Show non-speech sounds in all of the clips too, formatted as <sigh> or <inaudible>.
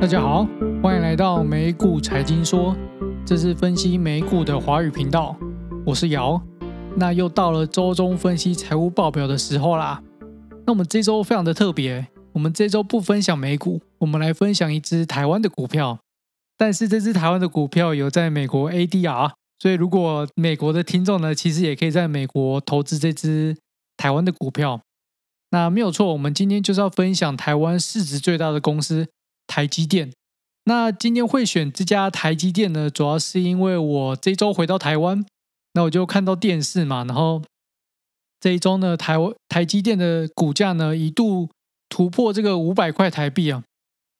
大家好，欢迎来到美股财经说，这是分析美股的华语频道，我是姚。那又到了周中分析财务报表的时候啦。那我们这周非常的特别，我们这周不分享美股，我们来分享一只台湾的股票。但是这只台湾的股票有在美国 ADR，所以如果美国的听众呢，其实也可以在美国投资这只台湾的股票。那没有错，我们今天就是要分享台湾市值最大的公司。台积电，那今天会选这家台积电呢，主要是因为我这周回到台湾，那我就看到电视嘛，然后这一周呢，台湾台积电的股价呢一度突破这个五百块台币啊，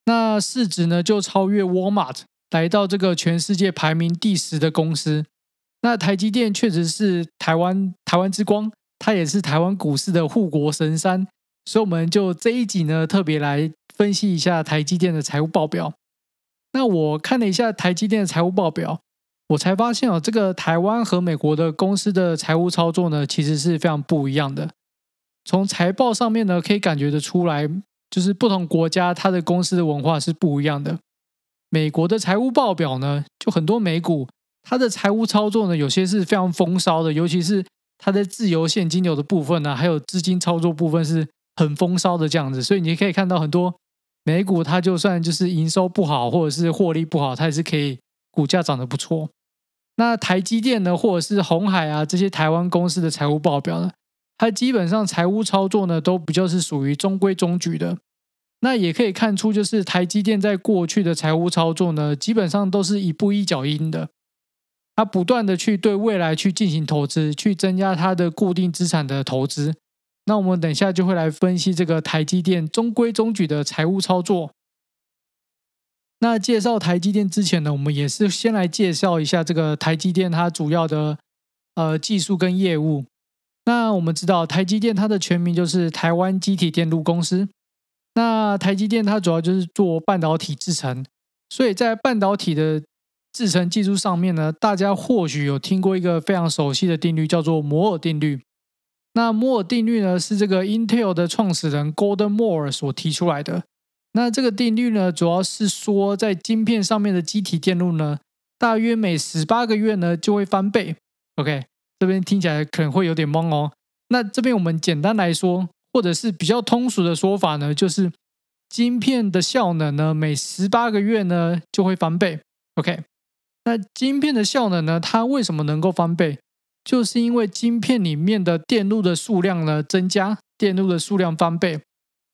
那市值呢就超越 Walmart，来到这个全世界排名第十的公司。那台积电确实是台湾台湾之光，它也是台湾股市的护国神山，所以我们就这一集呢特别来。分析一下台积电的财务报表。那我看了一下台积电的财务报表，我才发现哦，这个台湾和美国的公司的财务操作呢，其实是非常不一样的。从财报上面呢，可以感觉得出来，就是不同国家它的公司的文化是不一样的。美国的财务报表呢，就很多美股它的财务操作呢，有些是非常风骚的，尤其是它的自由现金流的部分呢，还有资金操作部分是很风骚的这样子，所以你可以看到很多。美股它就算就是营收不好，或者是获利不好，它也是可以股价涨得不错。那台积电呢，或者是鸿海啊这些台湾公司的财务报表呢，它基本上财务操作呢都比较是属于中规中矩的。那也可以看出，就是台积电在过去的财务操作呢，基本上都是一步一脚印的，它不断的去对未来去进行投资，去增加它的固定资产的投资。那我们等一下就会来分析这个台积电中规中矩的财务操作。那介绍台积电之前呢，我们也是先来介绍一下这个台积电它主要的呃技术跟业务。那我们知道台积电它的全名就是台湾积体电路公司。那台积电它主要就是做半导体制程，所以在半导体的制程技术上面呢，大家或许有听过一个非常熟悉的定律，叫做摩尔定律。那摩尔定律呢，是这个 Intel 的创始人 Golden Moore 所提出来的。那这个定律呢，主要是说在晶片上面的机体电路呢，大约每十八个月呢就会翻倍。OK，这边听起来可能会有点懵哦。那这边我们简单来说，或者是比较通俗的说法呢，就是晶片的效能呢，每十八个月呢就会翻倍。OK，那晶片的效能呢，它为什么能够翻倍？就是因为晶片里面的电路的数量呢增加，电路的数量翻倍。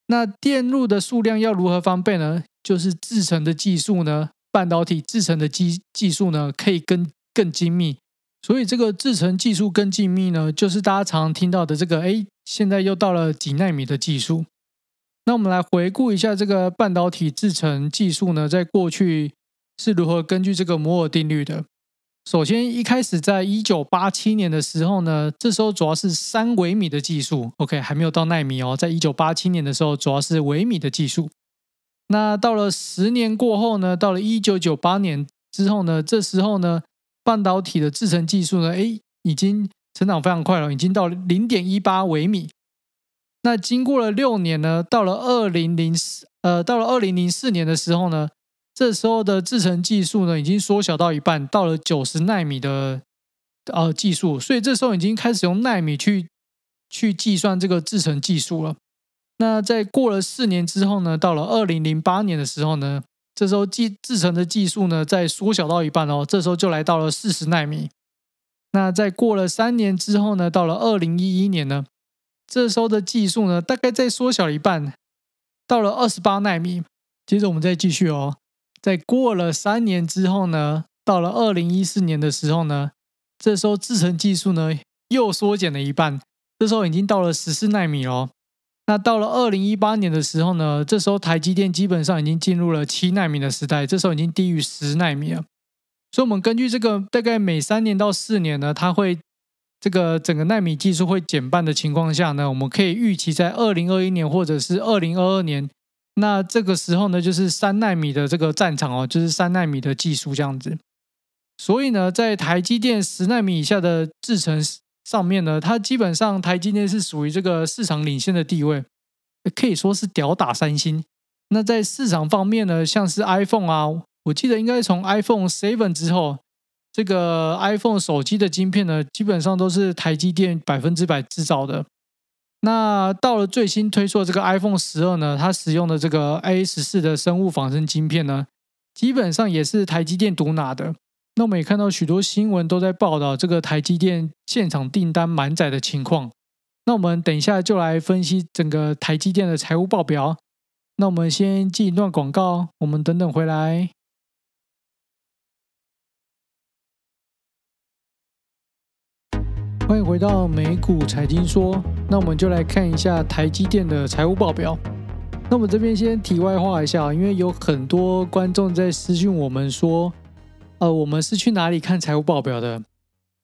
那电路的数量要如何翻倍呢？就是制成的技术呢，半导体制成的技技术呢可以更更精密。所以这个制程技术更精密呢，就是大家常听到的这个，哎，现在又到了几纳米的技术。那我们来回顾一下这个半导体制成技术呢，在过去是如何根据这个摩尔定律的。首先，一开始在一九八七年的时候呢，这时候主要是三微米的技术，OK，还没有到奈米哦。在一九八七年的时候，主要是微米的技术。那到了十年过后呢，到了一九九八年之后呢，这时候呢，半导体的制程技术呢，诶，已经成长非常快了，已经到零点一八微米。那经过了六年呢，到了二零零四，呃，到了二零零四年的时候呢。这时候的制程技术呢，已经缩小到一半，到了九十纳米的呃技术，所以这时候已经开始用纳米去去计算这个制程技术了。那在过了四年之后呢，到了二零零八年的时候呢，这时候技制程的技术呢，再缩小到一半哦，这时候就来到了四十纳米。那在过了三年之后呢，到了二零一一年呢，这时候的技术呢，大概再缩小一半，到了二十八纳米。接着我们再继续哦。在过了三年之后呢，到了二零一四年的时候呢，这时候制程技术呢又缩减了一半，这时候已经到了十四纳米了。那到了二零一八年的时候呢，这时候台积电基本上已经进入了七纳米的时代，这时候已经低于十纳米了。所以，我们根据这个大概每三年到四年呢，它会这个整个纳米技术会减半的情况下呢，我们可以预期在二零二一年或者是二零二二年。那这个时候呢，就是三纳米的这个战场哦，就是三纳米的技术这样子。所以呢，在台积电十纳米以下的制程上面呢，它基本上台积电是属于这个市场领先的地位，可以说是吊打三星。那在市场方面呢，像是 iPhone 啊，我记得应该从 iPhone Seven 之后，这个 iPhone 手机的晶片呢，基本上都是台积电百分之百制造的。那到了最新推出的这个 iPhone 十二呢，它使用的这个 A 十四的生物仿生晶片呢，基本上也是台积电独拿的。那我们也看到许多新闻都在报道这个台积电现场订单满载的情况。那我们等一下就来分析整个台积电的财务报表。那我们先进一段广告，我们等等回来。欢迎回到美股财经说，那我们就来看一下台积电的财务报表。那我们这边先题外话一下，因为有很多观众在私讯我们说，呃，我们是去哪里看财务报表的？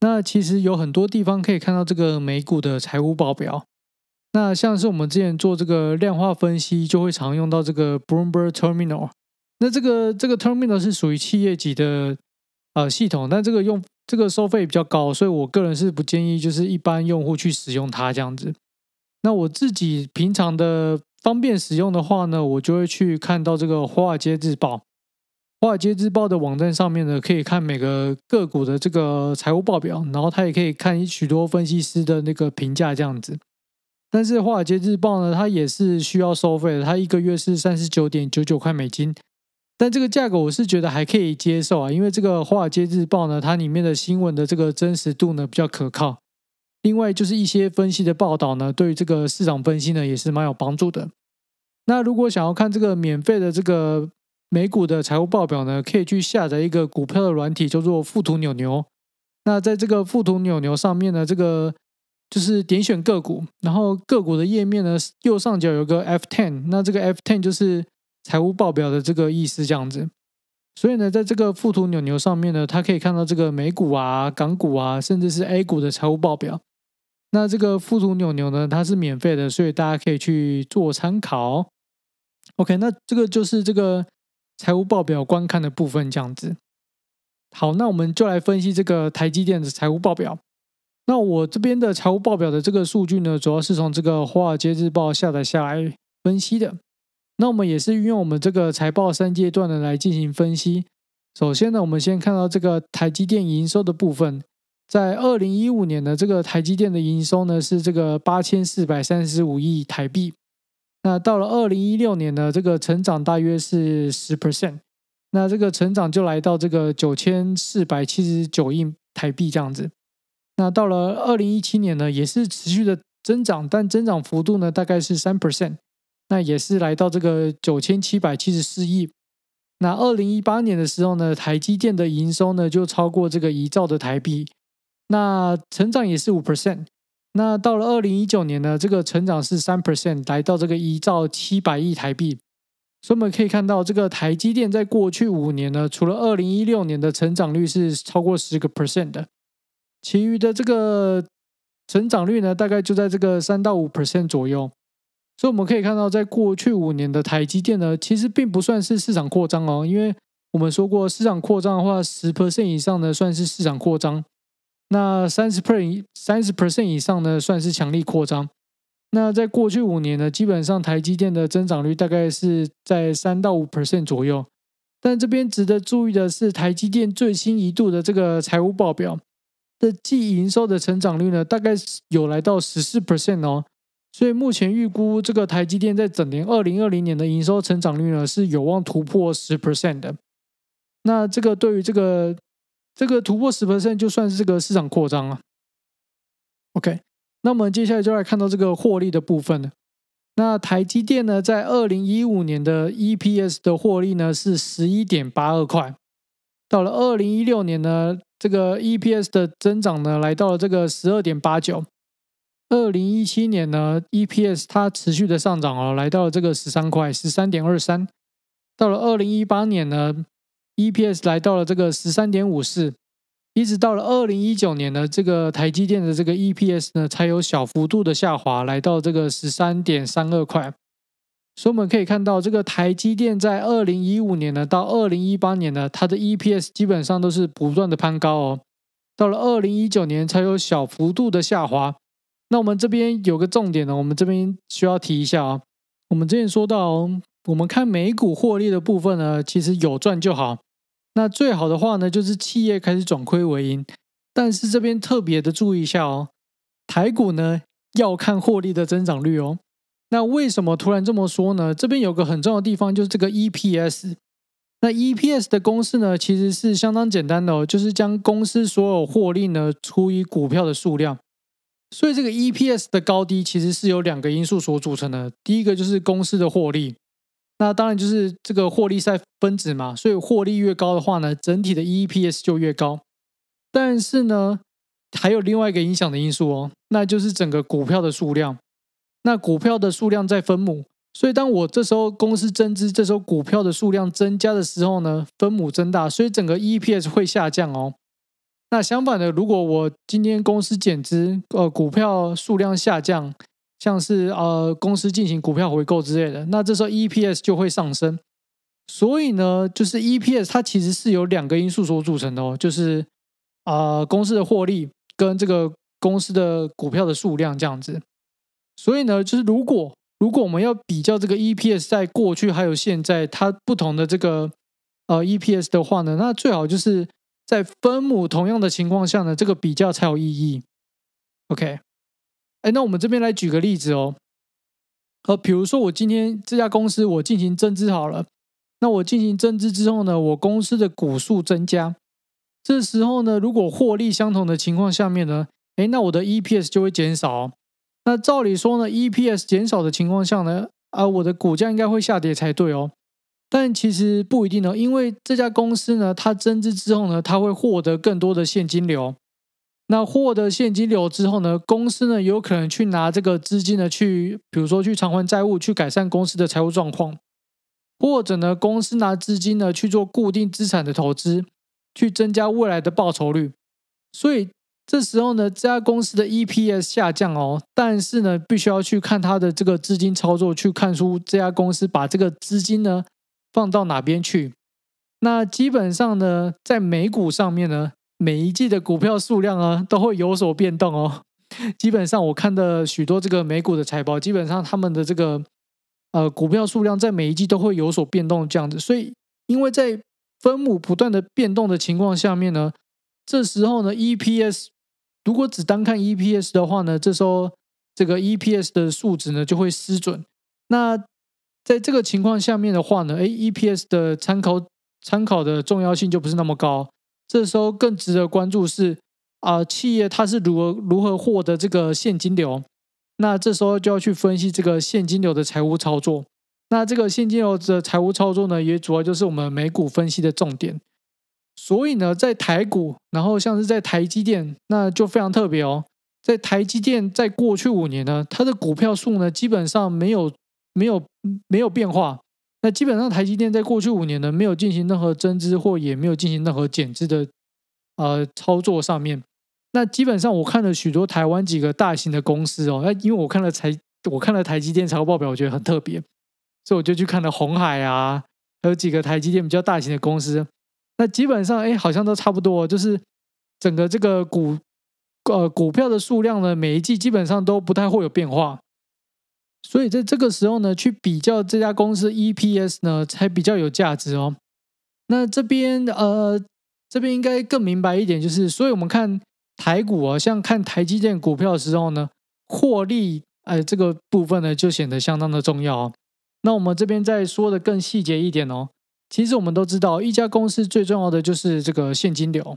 那其实有很多地方可以看到这个美股的财务报表。那像是我们之前做这个量化分析，就会常用到这个 Bloomberg Terminal。那这个这个 Terminal 是属于企业级的呃系统，但这个用这个收费比较高，所以我个人是不建议就是一般用户去使用它这样子。那我自己平常的方便使用的话呢，我就会去看到这个华尔街日报。华尔街日报的网站上面呢，可以看每个个股的这个财务报表，然后它也可以看许多分析师的那个评价这样子。但是《华尔街日报》呢，它也是需要收费的，它一个月是三十九点九九块美金。但这个价格我是觉得还可以接受啊，因为这个《华尔街日报》呢，它里面的新闻的这个真实度呢比较可靠。另外就是一些分析的报道呢，对于这个市场分析呢也是蛮有帮助的。那如果想要看这个免费的这个美股的财务报表呢，可以去下载一个股票的软体，叫做富途牛牛。那在这个富途牛牛上面呢，这个。就是点选个股，然后个股的页面呢，右上角有个 F10，那这个 F10 就是财务报表的这个意思，这样子。所以呢，在这个富途牛牛上面呢，它可以看到这个美股啊、港股啊，甚至是 A 股的财务报表。那这个富途牛牛呢，它是免费的，所以大家可以去做参考。OK，那这个就是这个财务报表观看的部分，这样子。好，那我们就来分析这个台积电的财务报表。那我这边的财务报表的这个数据呢，主要是从这个《华尔街日报》下载下来分析的。那我们也是运用我们这个财报三阶段的来进行分析。首先呢，我们先看到这个台积电营收的部分，在二零一五年的这个台积电的营收呢是这个八千四百三十五亿台币。那到了二零一六年呢，这个成长大约是十 percent。那这个成长就来到这个九千四百七十九亿台币这样子。那到了二零一七年呢，也是持续的增长，但增长幅度呢大概是三 percent，那也是来到这个九千七百七十四亿。那二零一八年的时候呢，台积电的营收呢就超过这个一兆的台币，那成长也是五 percent。那到了二零一九年呢，这个成长是三 percent，来到这个一兆七百亿台币。所以我们可以看到，这个台积电在过去五年呢，除了二零一六年的成长率是超过十个 percent 的。其余的这个成长率呢，大概就在这个三到五 percent 左右。所以我们可以看到，在过去五年的台积电呢，其实并不算是市场扩张哦，因为我们说过，市场扩张的话，十 percent 以上呢算是市场扩张，那三十 percent 三十 percent 以上呢算是强力扩张。那在过去五年呢，基本上台积电的增长率大概是在三到五 percent 左右。但这边值得注意的是，台积电最新一度的这个财务报表。的季营收的成长率呢，大概是有来到十四 percent 哦，所以目前预估这个台积电在整年二零二零年的营收成长率呢，是有望突破十 percent 的。那这个对于这个这个突破十 percent 就算是这个市场扩张了。OK，那我们接下来就来看到这个获利的部分了。那台积电呢，在二零一五年的 EPS 的获利呢是十一点八二块，到了二零一六年呢。这个 EPS 的增长呢，来到了这个十二点八九。二零一七年呢，EPS 它持续的上涨哦，来到了这个十三块，十三点二三。到了二零一八年呢，EPS 来到了这个十三点五四，一直到了二零一九年呢，这个台积电的这个 EPS 呢，才有小幅度的下滑，来到这个十三点三二块。所以我们可以看到，这个台积电在二零一五年呢到二零一八年呢，它的 EPS 基本上都是不断的攀高哦。到了二零一九年才有小幅度的下滑。那我们这边有个重点呢，我们这边需要提一下啊。我们之前说到，我们看每股获利的部分呢，其实有赚就好。那最好的话呢，就是企业开始转亏为盈。但是这边特别的注意一下哦，台股呢要看获利的增长率哦。那为什么突然这么说呢？这边有个很重要的地方，就是这个 EPS。那 EPS 的公式呢，其实是相当简单的哦，就是将公司所有获利呢除以股票的数量。所以这个 EPS 的高低其实是由两个因素所组成的。第一个就是公司的获利，那当然就是这个获利在分子嘛，所以获利越高的话呢，整体的 EPS 就越高。但是呢，还有另外一个影响的因素哦，那就是整个股票的数量。那股票的数量在分母，所以当我这时候公司增资，这时候股票的数量增加的时候呢，分母增大，所以整个 EPS 会下降哦。那相反的，如果我今天公司减资，呃，股票数量下降，像是呃公司进行股票回购之类的，那这时候 EPS 就会上升。所以呢，就是 EPS 它其实是由两个因素所组成的哦，就是呃公司的获利跟这个公司的股票的数量这样子。所以呢，就是如果如果我们要比较这个 EPS 在过去还有现在它不同的这个呃 EPS 的话呢，那最好就是。在分母同样的情况下呢，这个比较才有意义。OK，哎，那我们这边来举个例子哦。呃，比如说我今天这家公司我进行增资好了，那我进行增资之后呢，我公司的股数增加，这时候呢，如果获利相同的情况下面呢，哎，那我的 EPS 就会减少。那照理说呢，EPS 减少的情况下呢，啊，我的股价应该会下跌才对哦。但其实不一定呢，因为这家公司呢，它增资之后呢，它会获得更多的现金流。那获得现金流之后呢，公司呢有可能去拿这个资金呢去，比如说去偿还债务，去改善公司的财务状况，或者呢，公司拿资金呢去做固定资产的投资，去增加未来的报酬率。所以这时候呢，这家公司的 EPS 下降哦，但是呢，必须要去看它的这个资金操作，去看出这家公司把这个资金呢。放到哪边去？那基本上呢，在美股上面呢，每一季的股票数量啊都会有所变动哦。基本上我看的许多这个美股的财报，基本上他们的这个呃股票数量在每一季都会有所变动这样子。所以，因为在分母不断的变动的情况下面呢，这时候呢，EPS 如果只单看 EPS 的话呢，这时候这个 EPS 的数值呢就会失准。那在这个情况下面的话呢，哎，EPS 的参考参考的重要性就不是那么高。这时候更值得关注是啊、企业它是如何如何获得这个现金流。那这时候就要去分析这个现金流的财务操作。那这个现金流的财务操作呢，也主要就是我们美股分析的重点。所以呢，在台股，然后像是在台积电，那就非常特别哦。在台积电，在过去五年呢，它的股票数呢，基本上没有。没有没有变化，那基本上台积电在过去五年呢，没有进行任何增资或也没有进行任何减资的呃操作上面。那基本上我看了许多台湾几个大型的公司哦，那因为我看了台我看了台积电财务报表，我觉得很特别，所以我就去看了鸿海啊，还有几个台积电比较大型的公司。那基本上哎，好像都差不多，就是整个这个股呃股票的数量呢，每一季基本上都不太会有变化。所以在这个时候呢，去比较这家公司 EPS 呢，才比较有价值哦。那这边呃，这边应该更明白一点，就是，所以我们看台股啊，像看台积电股票的时候呢，获利哎，这个部分呢就显得相当的重要哦。那我们这边再说的更细节一点哦，其实我们都知道，一家公司最重要的就是这个现金流。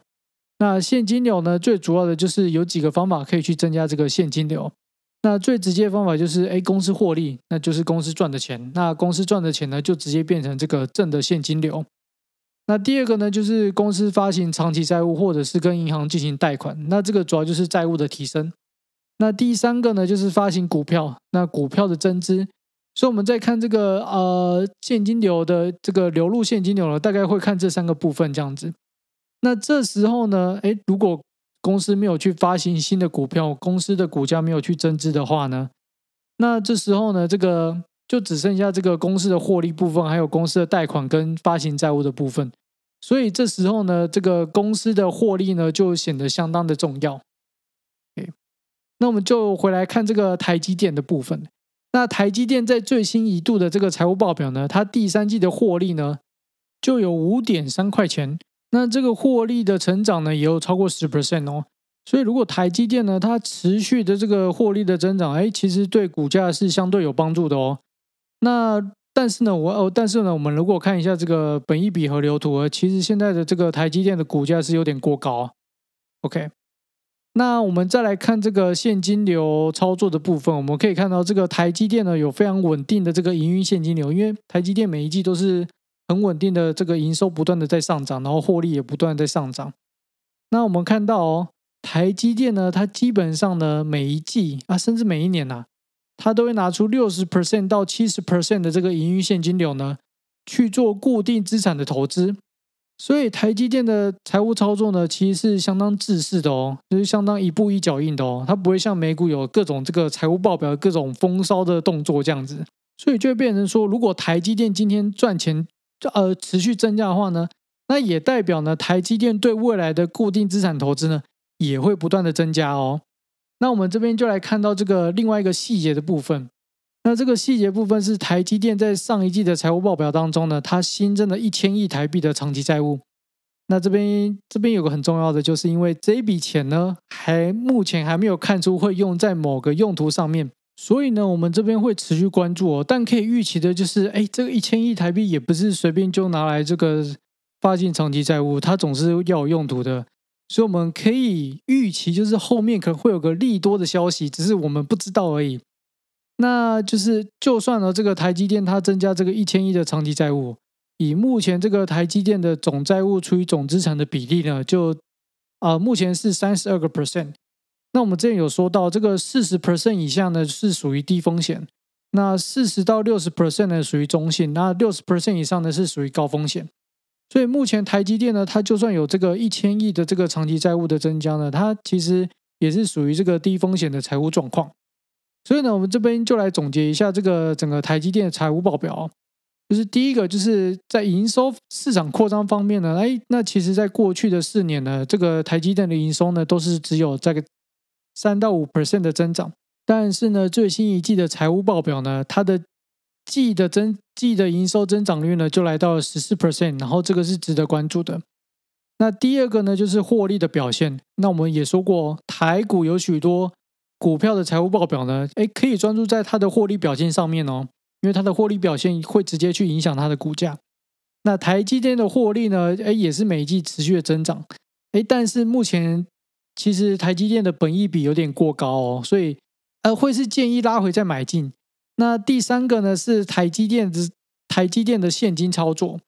那现金流呢，最主要的就是有几个方法可以去增加这个现金流。那最直接的方法就是，哎，公司获利，那就是公司赚的钱。那公司赚的钱呢，就直接变成这个正的现金流。那第二个呢，就是公司发行长期债务，或者是跟银行进行贷款。那这个主要就是债务的提升。那第三个呢，就是发行股票，那股票的增资。所以我们在看这个呃现金流的这个流入现金流呢，大概会看这三个部分这样子。那这时候呢，哎，如果公司没有去发行新的股票，公司的股价没有去增资的话呢，那这时候呢，这个就只剩下这个公司的获利部分，还有公司的贷款跟发行债务的部分。所以这时候呢，这个公司的获利呢就显得相当的重要。OK，那我们就回来看这个台积电的部分。那台积电在最新一度的这个财务报表呢，它第三季的获利呢就有五点三块钱，那这个获利的成长呢也有超过十 percent 哦。所以如果台积电呢它持续的这个获利的增长，哎，其实对股价是相对有帮助的哦。那但是呢，我哦，但是呢，我们如果看一下这个本益比河流图，其实现在的这个台积电的股价是有点过高。OK。那我们再来看这个现金流操作的部分，我们可以看到这个台积电呢有非常稳定的这个营运现金流，因为台积电每一季都是很稳定的这个营收不断的在上涨，然后获利也不断在上涨。那我们看到哦，台积电呢，它基本上呢每一季啊，甚至每一年呐、啊，它都会拿出六十 percent 到七十 percent 的这个营运现金流呢去做固定资产的投资。所以台积电的财务操作呢，其实是相当自私的哦，就是相当一步一脚印的哦，它不会像美股有各种这个财务报表各种风骚的动作这样子，所以就会变成说，如果台积电今天赚钱呃持续增加的话呢，那也代表呢台积电对未来的固定资产投资呢也会不断的增加哦。那我们这边就来看到这个另外一个细节的部分。那这个细节部分是台积电在上一季的财务报表当中呢，它新增了一千亿台币的长期债务。那这边这边有个很重要的，就是因为这一笔钱呢，还目前还没有看出会用在某个用途上面，所以呢，我们这边会持续关注哦。但可以预期的就是，哎，这个一千亿台币也不是随便就拿来这个发行长期债务，它总是要有用途的。所以我们可以预期，就是后面可能会有个利多的消息，只是我们不知道而已。那就是，就算了这个台积电它增加这个一千亿的长期债务，以目前这个台积电的总债务除以总资产的比例呢，就啊、目前是三十二个 percent。那我们之前有说到，这个四十 percent 以下呢是属于低风险，那四十到六十 percent 呢属于中性，那六十 percent 以上呢是属于高风险。所以目前台积电呢，它就算有这个一千亿的这个长期债务的增加呢，它其实也是属于这个低风险的财务状况。所以呢，我们这边就来总结一下这个整个台积电的财务报表。就是第一个，就是在营收市场扩张方面呢，哎，那其实在过去的四年呢，这个台积电的营收呢都是只有这个三到五 percent 的增长。但是呢，最新一季的财务报表呢，它的季的增季的营收增长率呢就来到了十四 percent，然后这个是值得关注的。那第二个呢，就是获利的表现。那我们也说过，台股有许多。股票的财务报表呢，诶，可以专注在它的获利表现上面哦，因为它的获利表现会直接去影响它的股价。那台积电的获利呢，诶，也是每一季持续的增长，诶，但是目前其实台积电的本益比有点过高哦，所以呃，会是建议拉回再买进。那第三个呢是台积电的台积电的现金操作，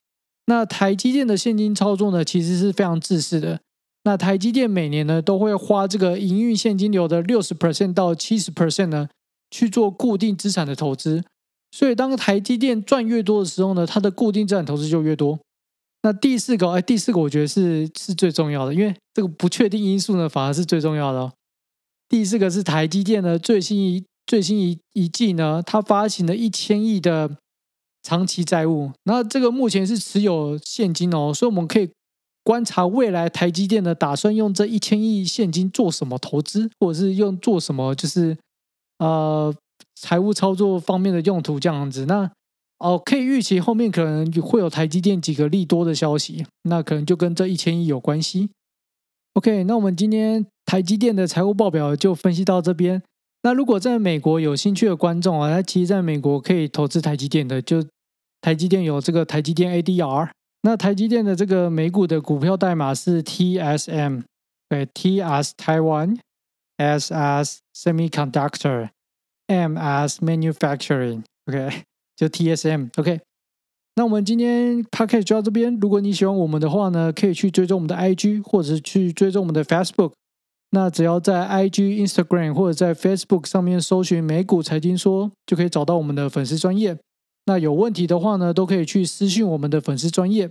那台积电的现金操作呢，其实是非常自私的。那台积电每年呢都会花这个营运现金流的六十 percent 到七十 percent 呢去做固定资产的投资，所以当台积电赚越多的时候呢，它的固定资产投资就越多。那第四个，哎，第四个我觉得是是最重要的，因为这个不确定因素呢反而是最重要的哦。第四个是台积电呢最新一最新一一季呢，它发行了一千亿的长期债务，那这个目前是持有现金哦，所以我们可以。观察未来台积电呢，打算用这一千亿现金做什么投资，或者是用做什么，就是呃财务操作方面的用途这样子。那哦，可以预期后面可能会有台积电几个利多的消息，那可能就跟这一千亿有关系。OK，那我们今天台积电的财务报表就分析到这边。那如果在美国有兴趣的观众啊，他其实在美国可以投资台积电的，就台积电有这个台积电 ADR。那台积电的这个美股的股票代码是 TSM，对，T S Taiwan S S Semiconductor M S Manufacturing，OK，就 TSM，OK。那我们今天 Podcast 就到这边。如果你喜欢我们的话呢，可以去追踪我们的 IG，或者是去追踪我们的 Facebook。那只要在 IG、Instagram 或者在 Facebook 上面搜寻“美股财经说”，就可以找到我们的粉丝专业。那有问题的话呢，都可以去私信我们的粉丝专业。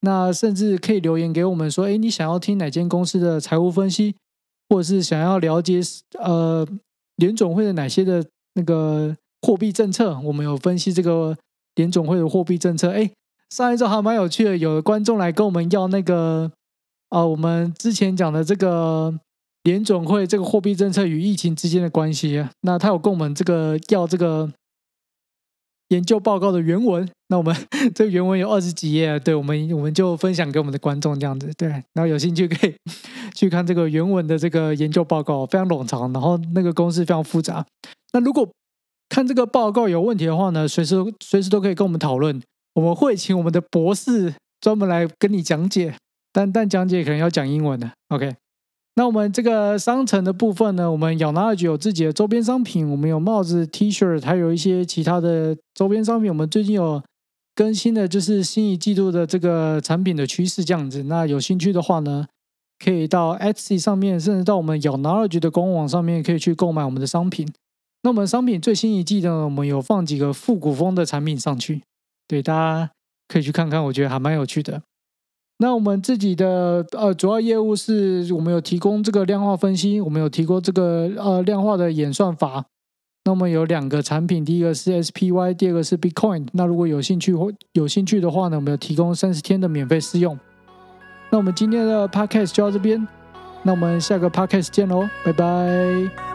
那甚至可以留言给我们说，哎，你想要听哪间公司的财务分析，或者是想要了解呃联总会的哪些的那个货币政策？我们有分析这个联总会的货币政策。哎，上一周还蛮有趣的，有观众来跟我们要那个啊、我们之前讲的这个联总会这个货币政策与疫情之间的关系。那他有跟我们这个要这个。研究报告的原文。那我们 <laughs> 这个原文有二十几页，对，我们我们就分享给我们的观众这样子，对。然后有兴趣可以 <laughs> 去看这个原文的这个研究报告，非常冗长，然后那个公式非常复杂。那如果看这个报告有问题的话呢，随时随时都可以跟我们讨论，我们会请我们的博士专门来跟你讲解，但但讲解可能要讲英文的，OK。那我们这个商城的部分呢，我们 YOURKNOWLEDGE 有自己的周边商品，我们有帽子、T 恤，还有一些其他的周边商品。我们最近有更新的，就是新一季度的这个产品的趋势这样子。那有兴趣的话呢，可以到 Etsy 上面，甚至到我们 YOURKNOWLEDGE 的官网上面，可以去购买我们的商品。那我们商品最新一季呢，我们有放几个复古风的产品上去，对，大家可以去看看，我觉得还蛮有趣的。那我们自己的呃主要业务是我们有提供这个量化分析，我们有提供这个呃量化的演算法。那我们有两个产品，第一个是 SPY，第二个是 Bitcoin。那如果有兴趣或有兴趣的话呢，我们有提供三十天的免费试用。那我们今天的 Podcast 就到这边，那我们下个 Podcast 见喽，拜拜。